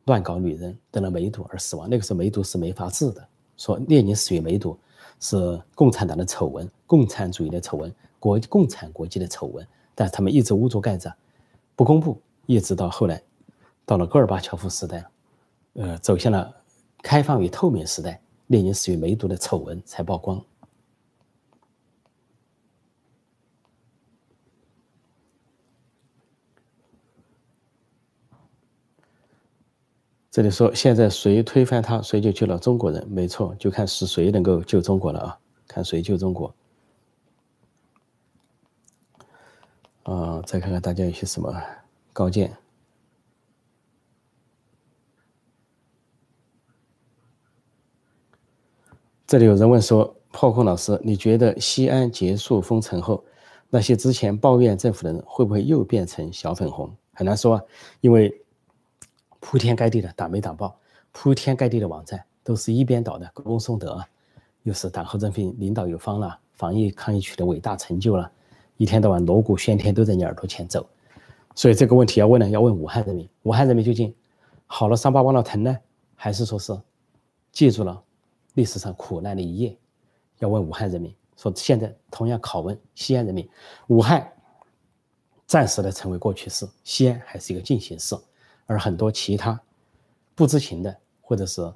乱搞女人得了梅毒而死亡，那个时候梅毒是没法治的。说列宁死于梅毒，是共产党的丑闻、共产主义的丑闻、国共产国际的丑闻，但是他们一直捂着盖子，不公布，一直到后来，到了戈尔巴乔夫时代，呃，走向了开放与透明时代，列宁死于梅毒的丑闻才曝光。这里说，现在谁推翻他，谁就救了中国人。没错，就看是谁能够救中国了啊！看谁救中国。啊，再看看大家有些什么高见。这里有人问说：“炮空老师，你觉得西安结束封城后，那些之前抱怨政府的人会不会又变成小粉红？”很难说啊，因为。铺天盖地的打没打报，铺天盖地的网站都是一边倒的歌功颂德，又是党和政府领导有方了，防疫抗疫取得伟大成就了，一天到晚锣鼓喧天都在你耳朵前走，所以这个问题要问呢，要问武汉人民，武汉人民究竟好了伤疤忘了疼呢，还是说是记住了历史上苦难的一页？要问武汉人民，说现在同样拷问西安人民，武汉暂时的成为过去式，西安还是一个进行式。而很多其他不知情的，或者是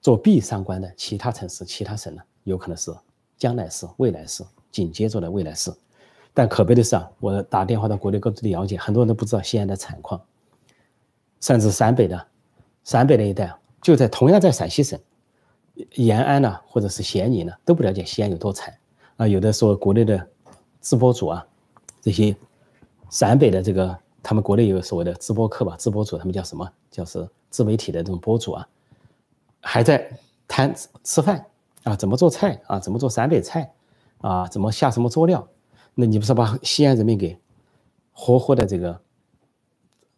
做闭上关的其他城市、其他省呢，有可能是将来是、未来是、紧接着的未来是。但可悲的是啊，我打电话到国内各地了解，很多人都不知道西安的惨况，甚至陕北的、陕北那一带，就在同样在陕西省延安呢，或者是咸宁呢，都不了解西安有多惨啊。有的说国内的直播主啊，这些陕北的这个。他们国内有所谓的直播客吧，直播主他们叫什么？叫是自媒体的这种博主啊，还在谈吃饭啊，怎么做菜啊，怎么做陕北菜啊，怎么下什么佐料？那你不是把西安人民给活活的这个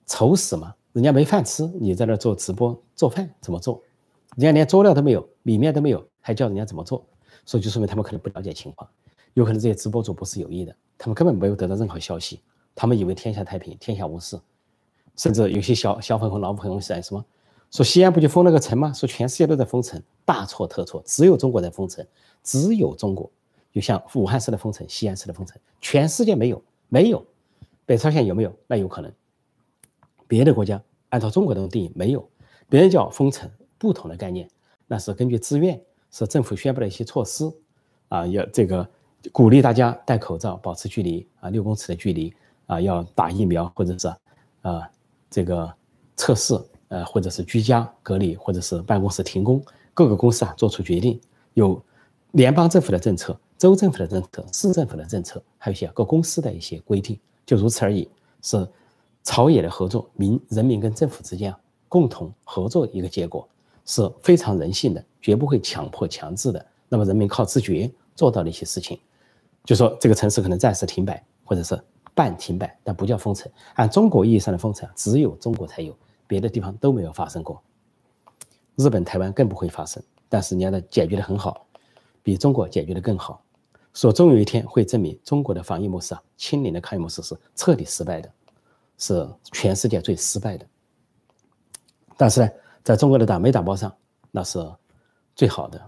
愁死吗？人家没饭吃，你在那做直播做饭怎么做？人家连佐料都没有，米面都没有，还叫人家怎么做？所以就说明他们可能不了解情况，有可能这些直播主不是有意的，他们根本没有得到任何消息。他们以为天下太平，天下无事，甚至有些小小粉红、老粉红说什么，说西安不就封了个城吗？说全世界都在封城，大错特错，只有中国在封城，只有中国，就像武汉市的封城，西安市的封城，全世界没有，没有，北朝鲜有没有？那有可能，别的国家按照中国的定义没有，别人叫封城，不同的概念，那是根据自愿，是政府宣布的一些措施，啊，要这个鼓励大家戴口罩，保持距离啊，六公尺的距离。啊，要打疫苗，或者是，啊，这个测试，呃，或者是居家隔离，或者是办公室停工，各个公司啊做出决定，有联邦政府的政策、州政府的政策、市政府的政策，还有一些各公司的一些规定，就如此而已，是朝野的合作，民人民跟政府之间共同合作一个结果，是非常人性的，绝不会强迫强制的。那么人民靠自觉做到的一些事情，就说这个城市可能暂时停摆，或者是。半停摆，但不叫封城。按中国意义上的封城，只有中国才有，别的地方都没有发生过。日本、台湾更不会发生。但是，人家的解决的很好，比中国解决的更好。说终有一天会证明中国的防疫模式啊，清零的抗疫模式是彻底失败的，是全世界最失败的。但是呢，在中国的打没打包上，那是最好的。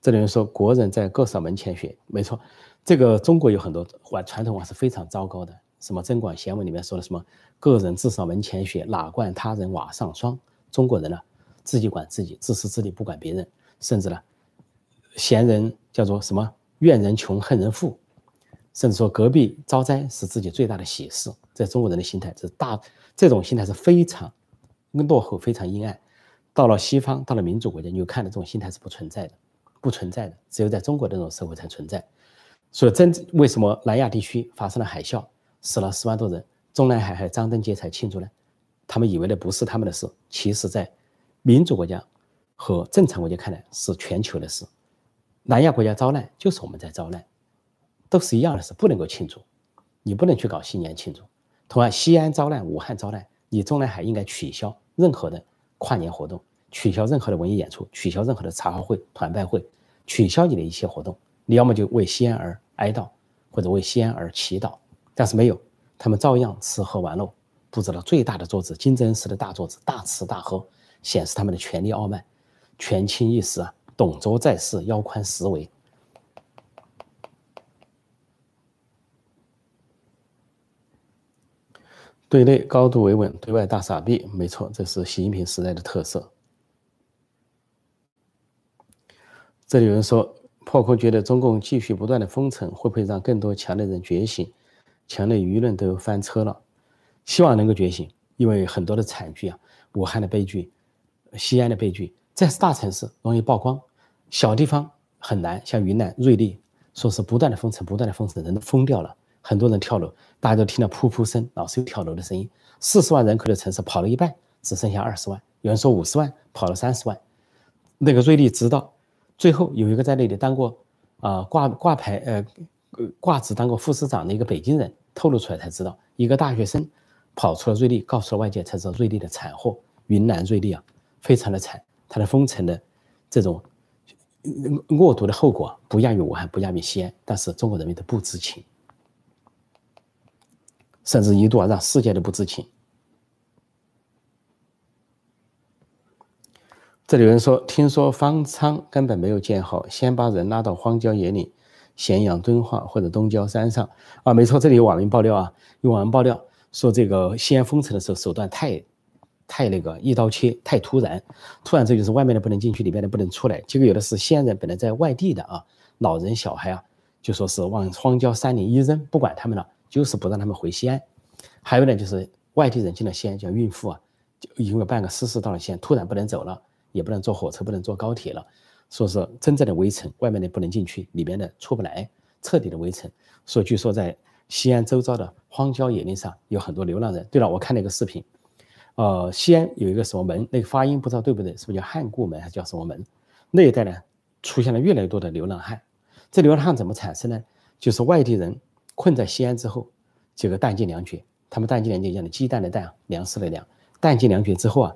这里人说，国人在各扫门前雪，没错。这个中国有很多传传统文化是非常糟糕的，什么《增广贤文》里面说的什么“个人自扫门前雪，哪管他人瓦上霜”。中国人呢，自己管自己，自私自利，不管别人，甚至呢，贤人叫做什么“怨人穷，恨人富”，甚至说隔壁遭灾是自己最大的喜事。在中国人的心态，这大这种心态是非常落后、非常阴暗。到了西方，到了民主国家，你就看到这种心态是不存在的，不存在的，只有在中国这种社会才存在。所以，真为什么南亚地区发生了海啸，死了十万多人，中南海还张灯结彩庆祝呢？他们以为的不是他们的事，其实，在民主国家和正常国家看来是全球的事。南亚国家遭难，就是我们在遭难，都是一样的事，不能够庆祝。你不能去搞新年庆祝。同样，西安遭难，武汉遭难，你中南海应该取消任何的跨年活动，取消任何的文艺演出，取消任何的茶话会、团拜会，取消你的一切活动。你要么就为西安而哀悼，或者为西安而祈祷，但是没有，他们照样吃喝玩乐，布置了最大的桌子，金针式的大桌子，大吃大喝，显示他们的权力傲慢、权倾一时啊，董卓在世，腰宽十围。对内高度维稳，对外大傻逼，没错，这是习近平时代的特色。这里有人说，破空觉得中共继续不断的封城，会不会让更多强的人觉醒？强的舆论都翻车了，希望能够觉醒，因为很多的惨剧啊，武汉的悲剧，西安的悲剧，在大城市容易曝光，小地方很难。像云南瑞丽，说是不断的封城，不断的封城，人都疯掉了。很多人跳楼，大家都听到噗噗声，老是有跳楼的声音。四十万人口的城市跑了一半，只剩下二十万。有人说五十万跑了三十万。那个瑞丽知道，最后有一个在那里当过啊挂挂牌呃挂职当过副市长的一个北京人透露出来才知道，一个大学生跑出了瑞丽，告诉了外界，才知道瑞丽的惨祸。云南瑞丽啊，非常的惨，它的封城的这种恶毒的后果不亚于武汉，不亚于西安，但是中国人民都不知情。甚至一度啊，让世界都不知情。这里有人说，听说方舱根本没有建好，先把人拉到荒郊野岭、咸阳、敦化或者东郊山上啊，没错，这里有网民爆料啊，有网民爆料说，这个西安封城的时候手段太、太那个一刀切，太突然，突然这就是外面的不能进去，里面的不能出来。结果有的是西安人本来在外地的啊，老人小孩啊，就说是往荒郊山林一扔，不管他们了。就是不让他们回西安，还有呢，就是外地人进了西安，叫孕妇啊，就因为办个私事到了西安，突然不能走了，也不能坐火车，不能坐高铁了，说是真正的围城，外面的不能进去，里面的出不来，彻底的围城。说据说在西安周遭的荒郊野岭上有很多流浪人。对了，我看了一个视频，呃，西安有一个什么门，那个发音不知道对不对，是不是叫汉固门还是叫什么门？那一带呢，出现了越来越多的流浪汉。这流浪汉怎么产生呢？就是外地人。困在西安之后，这个弹尽粮绝。他们弹尽粮绝，一样的鸡蛋的蛋，粮食的粮，弹尽粮绝之后啊，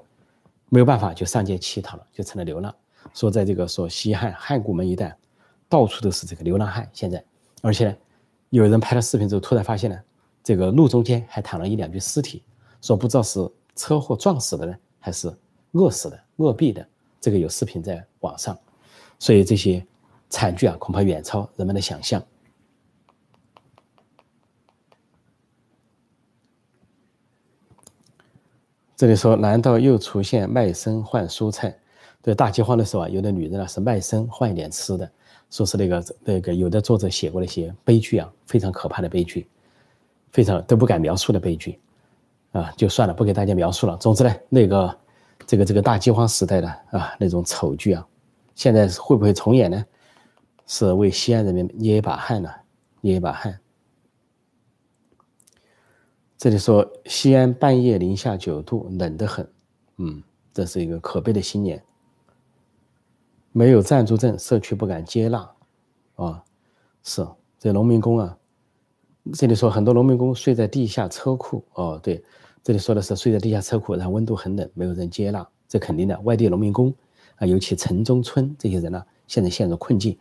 没有办法就上街乞讨了，就成了流浪。说在这个说西汉汉古门一带，到处都是这个流浪汉。现在，而且，有人拍了视频之后，突然发现呢，这个路中间还躺了一两具尸体，说不知道是车祸撞死的呢，还是饿死的、饿毙的。这个有视频在网上，所以这些惨剧啊，恐怕远超人们的想象。这里说，难道又出现卖身换蔬菜？对，大饥荒的时候啊，有的女人呢是卖身换一点吃的，说是那个那个有的作者写过那些悲剧啊，非常可怕的悲剧，非常都不敢描述的悲剧，啊，就算了，不给大家描述了。总之呢，那个这个这个大饥荒时代的啊那种丑剧啊，现在会不会重演呢？是为西安人民捏一把汗呢，捏一把汗。这里说西安半夜零下九度，冷得很。嗯，这是一个可悲的新年。没有暂住证，社区不敢接纳。啊，是这农民工啊。这里说很多农民工睡在地下车库。哦，对，这里说的是睡在地下车库，然后温度很冷，没有人接纳，这肯定的。外地农民工啊，尤其城中村这些人呢，现在陷入困境。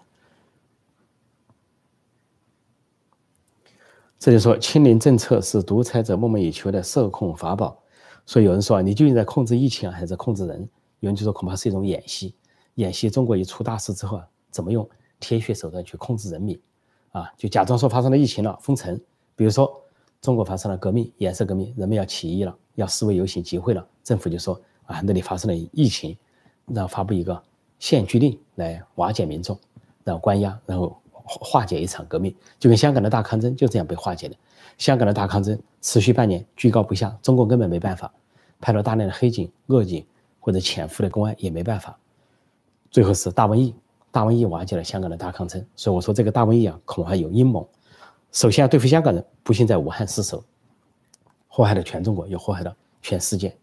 这就说，清零政策是独裁者梦寐以求的社控法宝。所以有人说啊，你究竟在控制疫情还是在控制人？有人就说，恐怕是一种演习。演习，中国一出大事之后啊，怎么用铁血手段去控制人民？啊，就假装说发生了疫情了，封城。比如说，中国发生了革命，颜色革命，人们要起义了，要示威游行集会了，政府就说啊，那里发生了疫情，然后发布一个限聚令来瓦解民众，然后关押，然后。化解一场革命，就跟香港的大抗争就这样被化解的。香港的大抗争持续半年，居高不下，中共根本没办法，派了大量的黑警、恶警或者潜伏的公安也没办法。最后是大瘟疫，大瘟疫瓦解了香港的大抗争。所以我说这个大瘟疫啊，恐怕有阴谋。首先要对付香港人，不幸在武汉失手，祸害了全中国，又祸害了全世界。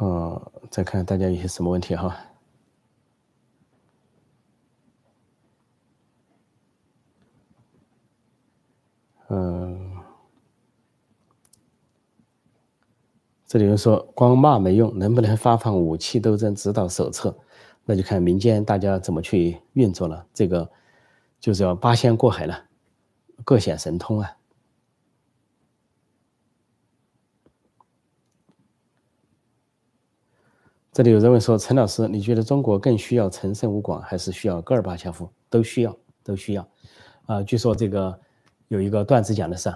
嗯。再看大家有些什么问题哈？嗯，这里人说光骂没用，能不能发放武器斗争指导手册？那就看民间大家怎么去运作了。这个就是要八仙过海了，各显神通啊。这里有人问说：“陈老师，你觉得中国更需要陈胜吴广，还是需要戈尔巴乔夫？都需要，都需要。”啊，据说这个有一个段子讲的是，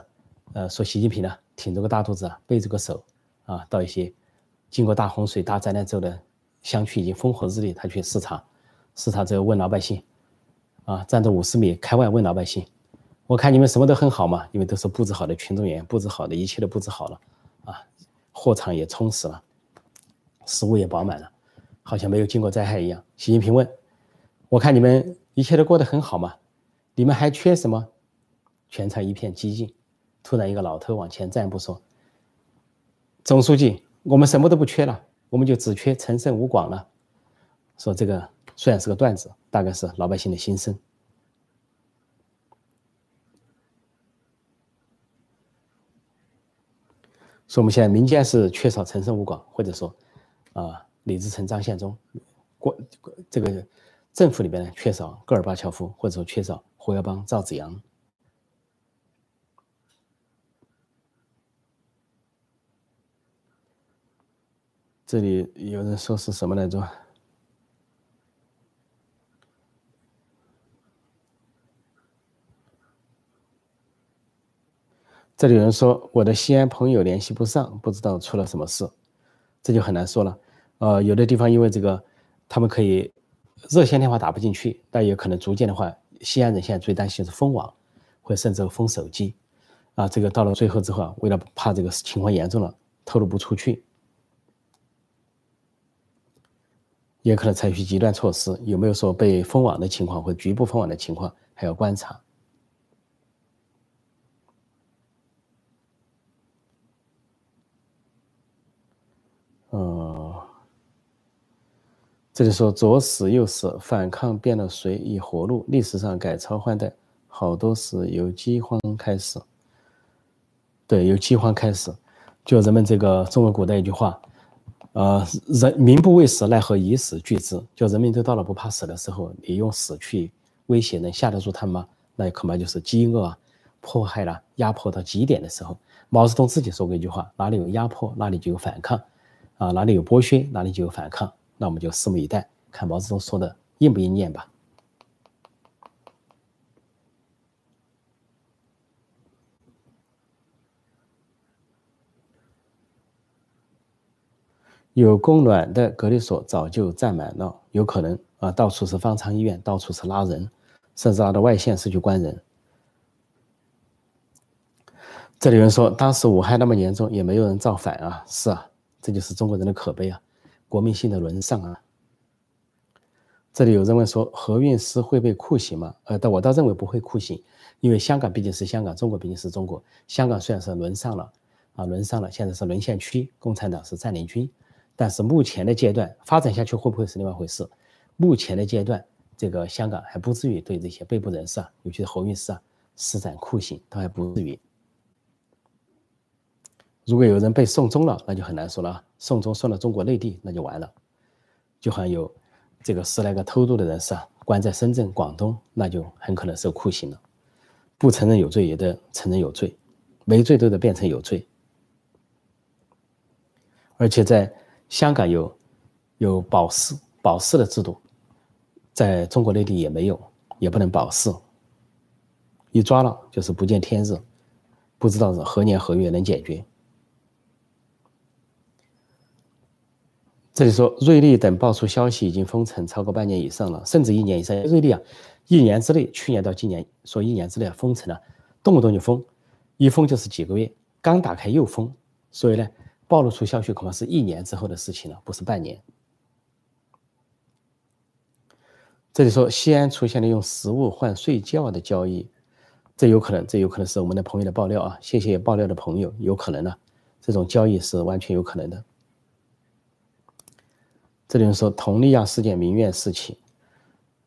呃，说习近平呢挺着个大肚子啊，背着个手啊，到一些经过大洪水、大灾难之后的乡区已经风和日丽，他去视察，视察之后问老百姓，啊，站着五十米开外问老百姓：“我看你们什么都很好嘛，因为都是布置好的群众演员，布置好的，一切都布置好了，啊，货场也充实了。”食物也饱满了，好像没有经过灾害一样。习近平问：“我看你们一切都过得很好嘛，你们还缺什么？”全场一片寂静。突然，一个老头往前站一步说：“总书记，我们什么都不缺了，我们就只缺陈胜吴广了。”说这个虽然是个段子，大概是老百姓的心声。说我们现在民间是缺少陈胜吴广，或者说。啊，李自成、张献忠，国这个政府里边呢，缺少戈尔巴乔夫，或者说缺少胡耀邦、赵紫阳。这里有人说是什么来着？这里有人说我的西安朋友联系不上，不知道出了什么事，这就很难说了。呃，有的地方因为这个，他们可以热线电话打不进去，但也可能逐渐的话，西安人现在最担心是封网，或甚至封手机，啊，这个到了最后之后啊，为了怕这个情况严重了，透露不出去，也可能采取极端措施。有没有说被封网的情况或局部封网的情况，还要观察。这里说左死右死，反抗变了水以活路。历史上改朝换代，好多是由饥荒开始。对，由饥荒开始。就人们这个中国古代一句话，呃，人民不畏死，奈何以死惧之？就人民都到了不怕死的时候，你用死去威胁，能吓得住他们吗？那恐怕就是饥饿啊，迫害了，压迫到极点的时候。毛泽东自己说过一句话：哪里有压迫，哪里就有反抗，啊，哪里有剥削，哪里就有反抗。那我们就拭目以待，看毛泽东说的应不应验吧。有供暖的隔离所早就占满了，有可能啊，到处是方舱医院，到处是拉人，甚至拉到外县市去关人。这里有人说，当时武汉那么严重，也没有人造反啊。是啊，这就是中国人的可悲啊。国民性的沦丧啊！这里有人问说，何韵诗会被酷刑吗？呃，但我倒认为不会酷刑，因为香港毕竟是香港，中国毕竟是中国。香港虽然是沦丧了，啊，沦丧了，现在是沦陷区，共产党是占领军，但是目前的阶段发展下去会不会是另外一回事？目前的阶段，这个香港还不至于对这些被捕人士啊，尤其是何韵诗啊，施展酷刑，都还不至于。如果有人被送终了，那就很难说了。送终送到中国内地，那就完了。就好像有这个十来个偷渡的人士啊，关在深圳、广东，那就很可能受酷刑了。不承认有罪也得承认有罪，没罪都得变成有罪。而且在香港有有保释保释的制度，在中国内地也没有，也不能保释。一抓了就是不见天日，不知道是何年何月能解决。这里说，瑞丽等爆出消息，已经封城超过半年以上了，甚至一年以上。瑞丽啊，一年之内，去年到今年，说一年之内封城了，动不动就封，一封就是几个月，刚打开又封，所以呢，暴露出消息恐怕是一年之后的事情了，不是半年。这里说，西安出现了用食物换睡觉的交易，这有可能，这有可能是我们的朋友的爆料啊，谢谢爆料的朋友，有可能呢，这种交易是完全有可能的。这里说，佟丽娅事件民怨四起，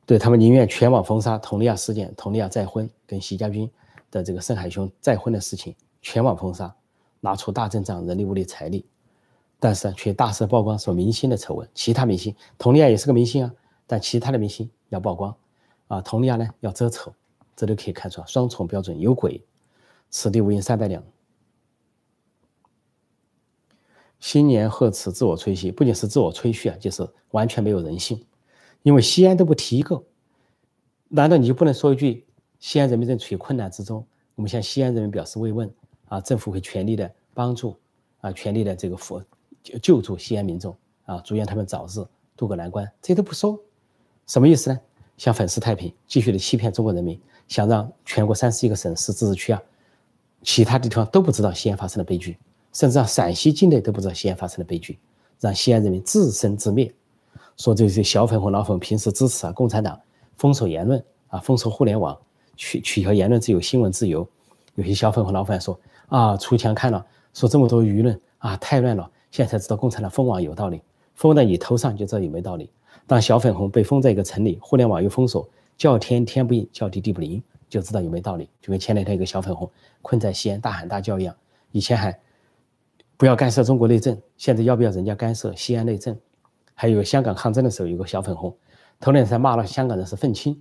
对他们宁愿全网封杀佟丽娅事件，佟丽娅再婚跟习家军的这个盛海兄再婚的事情，全网封杀，拿出大阵仗，人力物力财力，但是却大肆曝光说明星的丑闻，其他明星，佟丽娅也是个明星啊，但其他的明星要曝光，啊，佟丽娅呢要遮丑，这都可以看出双重标准，有鬼，此地无银三百两。新年贺词自我吹嘘，不仅是自我吹嘘啊，就是完全没有人性。因为西安都不提一个，难道你就不能说一句西安人民正处于困难之中，我们向西安人民表示慰问啊，政府会全力的帮助啊，全力的这个扶救助西安民众啊，祝愿他们早日渡过难关，这些都不说，什么意思呢？想粉饰太平，继续的欺骗中国人民，想让全国三十一个省市自治区啊，其他地方都不知道西安发生的悲剧。甚至让陕西境内都不知道西安发生的悲剧，让西安人民自生自灭。说这些小粉红、老粉平时支持啊共产党，封锁言论啊，封锁互联网，取取消言论自由、新闻自由。有些小粉红、老粉说啊，出墙看了，说这么多舆论啊太乱了，现在才知道共产党封网有道理，封在你头上就知道有没道理。当小粉红被封在一个城里，互联网又封锁，叫天天不应，叫地地不灵，就知道有没道理。就跟前两天一个小粉红困在西安大喊大叫一样，以前还。不要干涉中国内政。现在要不要人家干涉西安内政？还有香港抗争的时候，有个小粉红，头两天骂了香港人是愤青，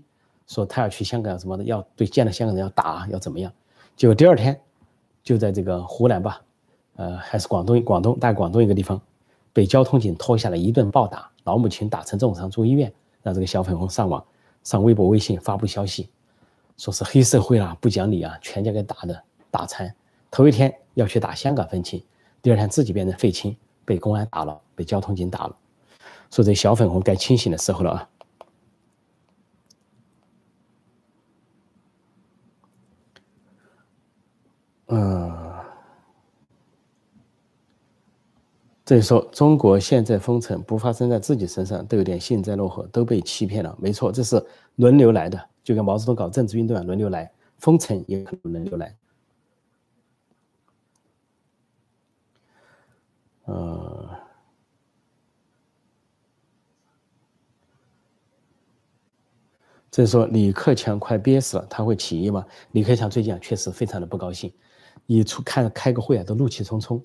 说他要去香港什么的，要对见了香港人要打，要怎么样？结果第二天就在这个湖南吧，呃，还是广东，广东大广东一个地方，被交通警拖下来一顿暴打，老母亲打成重伤住医院，让这个小粉红上网上微博、微信发布消息，说是黑社会啊，不讲理啊，全家给打的打残。头一天要去打香港愤青。第二天自己变成废青，被公安打了，被交通警打了。说这小粉红该清醒的时候了啊！嗯，这里说中国现在封城不发生在自己身上，都有点幸灾乐祸，都被欺骗了。没错，这是轮流来的，就跟毛泽东搞政治运动啊，轮流来，封城也可能轮流来。呃，这是说李克强快憋死了，他会起义吗？李克强最近啊确实非常的不高兴，一出开开个会啊都怒气冲冲。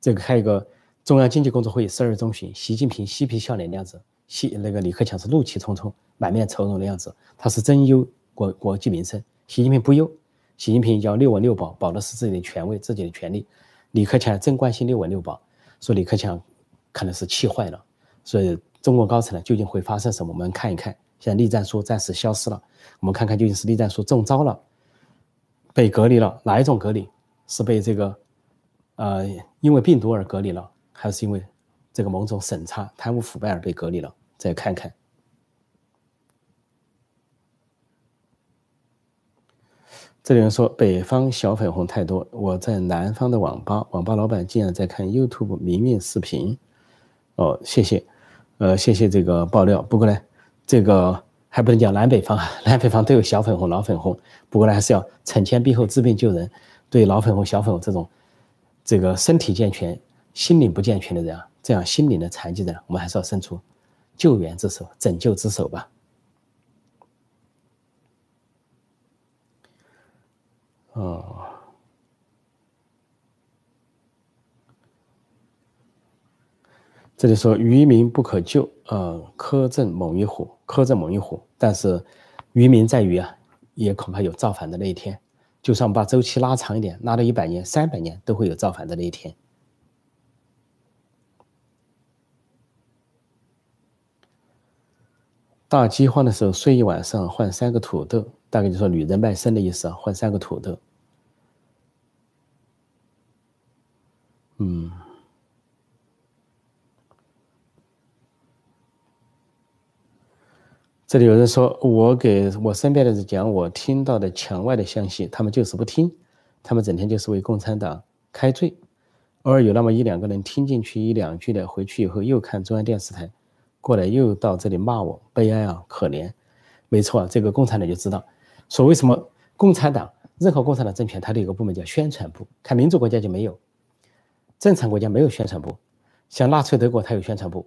这个开一个中央经济工作会议十二月中旬，习近平嬉皮笑脸的样子，习那个李克强是怒气冲冲、满面愁容的样子，他是真忧国国计民生。习近平不忧，习近平要六稳六保，保的是自己的权威、自己的权利。李克强真关心六稳六保。说李克强可能是气坏了，所以中国高层呢究竟会发生什么？我们看一看。现在栗战书暂时消失了，我们看看究竟是栗战书中招了，被隔离了，哪一种隔离？是被这个呃因为病毒而隔离了，还是因为这个某种审查贪污腐败而被隔离了？再看看。这里人说北方小粉红太多，我在南方的网吧，网吧老板竟然在看 YouTube 明面视频，哦，谢谢，呃，谢谢这个爆料。不过呢，这个还不能讲南北方啊，南北方都有小粉红、老粉红。不过呢，还是要惩前毖后、治病救人。对老粉红、小粉红这种这个身体健全、心灵不健全的人啊，这样心灵的残疾人，我们还是要伸出救援之手、拯救之手吧。哦，这里说渔民不可救，呃，苛政猛于虎，苛政猛于虎。但是渔民在于啊，也恐怕有造反的那一天。就算把周期拉长一点，拉到一百年、三百年，都会有造反的那一天。大饥荒的时候，睡一晚上换三个土豆。大概就说女人卖身的意思啊，换三个土豆。嗯，这里有人说，我给我身边的人讲我听到的墙外的消息，他们就是不听，他们整天就是为共产党开罪，偶尔有那么一两个人听进去一两句的，回去以后又看中央电视台，过来又到这里骂我，悲哀啊，可怜。没错，这个共产党就知道。说为什么共产党任何共产党政权，它都有个部门叫宣传部，看民主国家就没有，正常国家没有宣传部，像纳粹德国它有宣传部，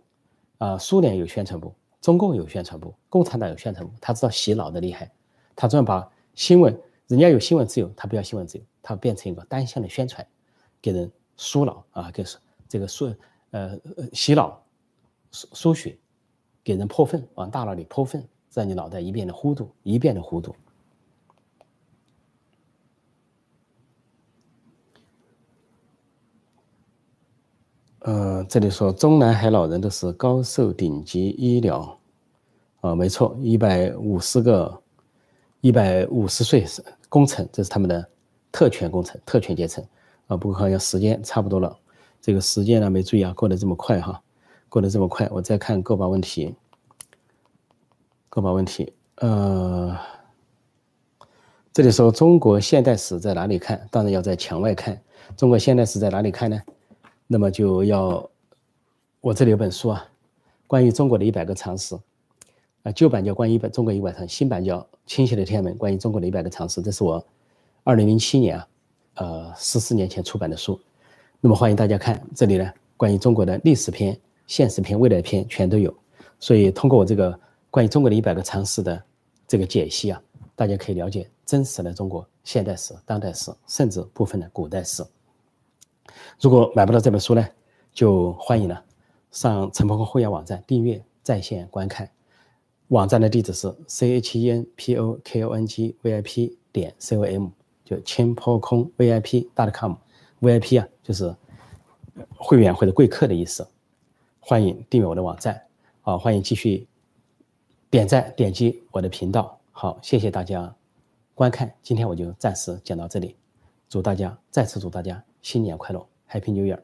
啊，苏联有宣传部，中共有宣传部，共产党有宣传部，他知道洗脑的厉害，他专门把新闻，人家有新闻自由，他不要新闻自由，他变成一个单向的宣传，给人输脑啊，给这个输呃洗脑输输血，给人泼粪，往大脑里泼粪，让你脑袋一遍的糊涂，一遍的糊涂。呃，这里说中南海老人都是高寿顶级医疗，啊，没错，一百五十个，一百五十岁是工程，这是他们的特权工程、特权阶层，啊，不过好像时间差不多了，这个时间呢没注意啊，过得这么快哈，过得这么快，我再看个把问题，个把问题，呃，这里说中国现代史在哪里看？当然要在墙外看。中国现代史在哪里看呢？那么就要，我这里有本书啊，关于中国的一百个常识，啊，旧版叫《关于中国一百常》，新版叫《清晰的天安门》，关于中国的一百个常识，这是我二零零七年啊，呃，十四年前出版的书。那么欢迎大家看这里呢，关于中国的历史篇、现实篇、未来篇全都有。所以通过我这个关于中国的一百个常识的这个解析啊，大家可以了解真实的中国现代史、当代史，甚至部分的古代史。如果买不到这本书呢，就欢迎了上陈鹏会员网站订阅在线观看。网站的地址是 c h e n p o k o n g v i p 点 c o m，就千坡空 v i p dot com。v i p 啊，就是会员或者贵客的意思。欢迎订阅我的网站，好，欢迎继续点赞点击我的频道。好，谢谢大家观看，今天我就暂时讲到这里。祝大家再次祝大家新年快乐！Happy New Year！